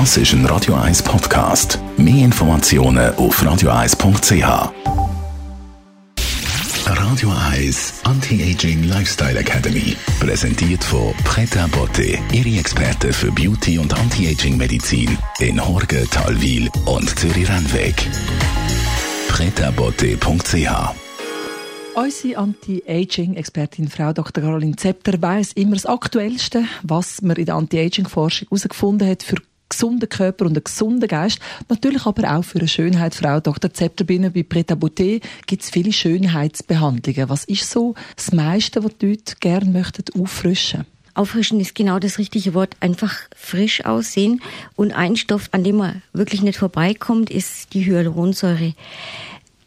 Das ist ein Radio 1 Podcast. Mehr Informationen auf radio1.ch. Radio 1 Anti-Aging Lifestyle Academy. Präsentiert von Preta Botte, Ihre Experte für Beauty und Anti-Aging Medizin in Horge, Talwil und Zürich-Rennweg. pretabotte.ch Unsere Anti-Aging-Expertin Frau Dr. Caroline Zepter weiss immer das Aktuellste, was man in der Anti-Aging-Forschung herausgefunden hat für gesunden Körper und einen gesunden Geist. Natürlich aber auch für eine Schönheit. Frau Dr. Zepter bei Preta Beauté gibt es viele Schönheitsbehandlungen. Was ist so das meiste, was die Leute gerne möchten auffrischen? Auffrischen ist genau das richtige Wort. Einfach frisch aussehen. Und ein Stoff, an dem man wirklich nicht vorbeikommt, ist die Hyaluronsäure.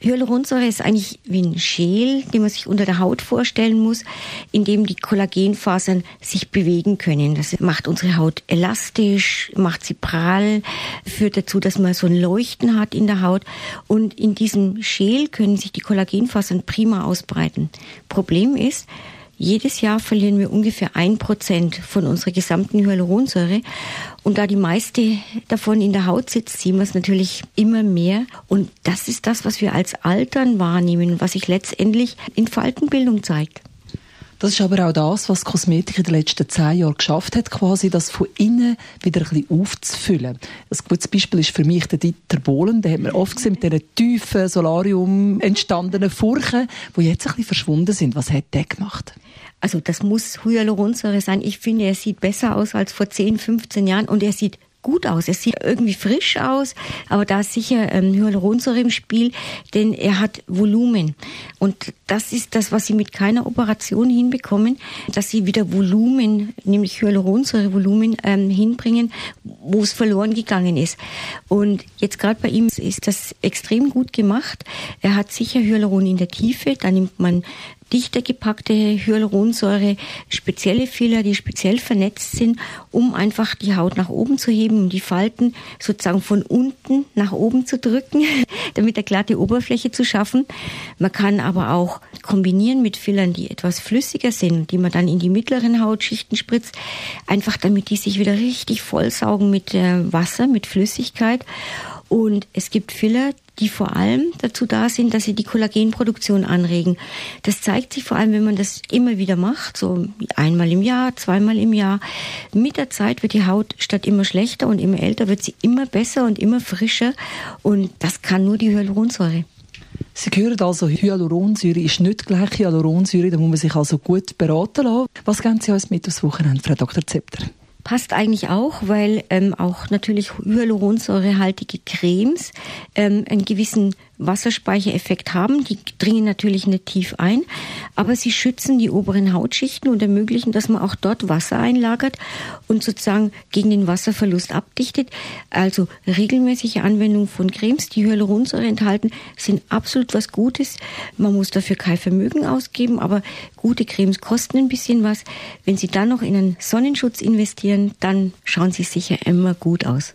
Hyaluronsäure ist eigentlich wie ein Schäl, den man sich unter der Haut vorstellen muss, in dem die Kollagenfasern sich bewegen können. Das macht unsere Haut elastisch, macht sie prall, führt dazu, dass man so ein Leuchten hat in der Haut. Und in diesem Schäl können sich die Kollagenfasern prima ausbreiten. Problem ist, jedes Jahr verlieren wir ungefähr ein Prozent von unserer gesamten Hyaluronsäure. Und da die meiste davon in der Haut sitzt, sehen wir es natürlich immer mehr. Und das ist das, was wir als Altern wahrnehmen, was sich letztendlich in Faltenbildung zeigt. Das ist aber auch das, was Kosmetik in den letzten zehn Jahren geschafft hat, quasi das von innen wieder ein bisschen aufzufüllen. Ein gutes Beispiel ist für mich der Dieter Bohlen. Den hat man oft gesehen mit diesen tiefen Solarium entstandenen Furchen, die jetzt ein bisschen verschwunden sind. Was hat der gemacht? Also das muss Hyaluronsäure sein. Ich finde, er sieht besser aus als vor 10, 15 Jahren und er sieht gut aus. Er sieht irgendwie frisch aus, aber da ist sicher ähm, Hyaluronsäure im Spiel, denn er hat Volumen. Und das ist das, was sie mit keiner Operation hinbekommen, dass sie wieder Volumen, nämlich Hyaluronsäurevolumen ähm, hinbringen, wo es verloren gegangen ist. Und jetzt gerade bei ihm ist das extrem gut gemacht. Er hat sicher Hyaluron in der Tiefe, da nimmt man dichter gepackte Hyaluronsäure, spezielle Filler, die speziell vernetzt sind, um einfach die Haut nach oben zu heben, um die Falten sozusagen von unten nach oben zu drücken, damit eine glatte Oberfläche zu schaffen. Man kann aber auch kombinieren mit Fillern, die etwas flüssiger sind, die man dann in die mittleren Hautschichten spritzt, einfach damit die sich wieder richtig vollsaugen mit Wasser, mit Flüssigkeit. Und es gibt Filler, die vor allem dazu da sind, dass sie die Kollagenproduktion anregen. Das zeigt sich vor allem, wenn man das immer wieder macht, so einmal im Jahr, zweimal im Jahr. Mit der Zeit wird die Haut statt immer schlechter und immer älter, wird sie immer besser und immer frischer. Und das kann nur die Hyaluronsäure. Sie hören also, Hyaluronsäure ist nicht gleich Hyaluronsäure, da muss man sich also gut beraten lassen. Was geben Sie uns mit aufs Wochenende, Frau Dr. Zepter? Passt eigentlich auch, weil ähm, auch natürlich hyaluronsäurehaltige Cremes ähm, einen gewissen Wasserspeichereffekt haben. Die dringen natürlich nicht tief ein, aber sie schützen die oberen Hautschichten und ermöglichen, dass man auch dort Wasser einlagert und sozusagen gegen den Wasserverlust abdichtet. Also regelmäßige Anwendung von Cremes, die Hyaluronsäure enthalten, sind absolut was Gutes. Man muss dafür kein Vermögen ausgeben, aber gute Cremes kosten ein bisschen was. Wenn Sie dann noch in einen Sonnenschutz investieren, dann schauen Sie sicher immer gut aus.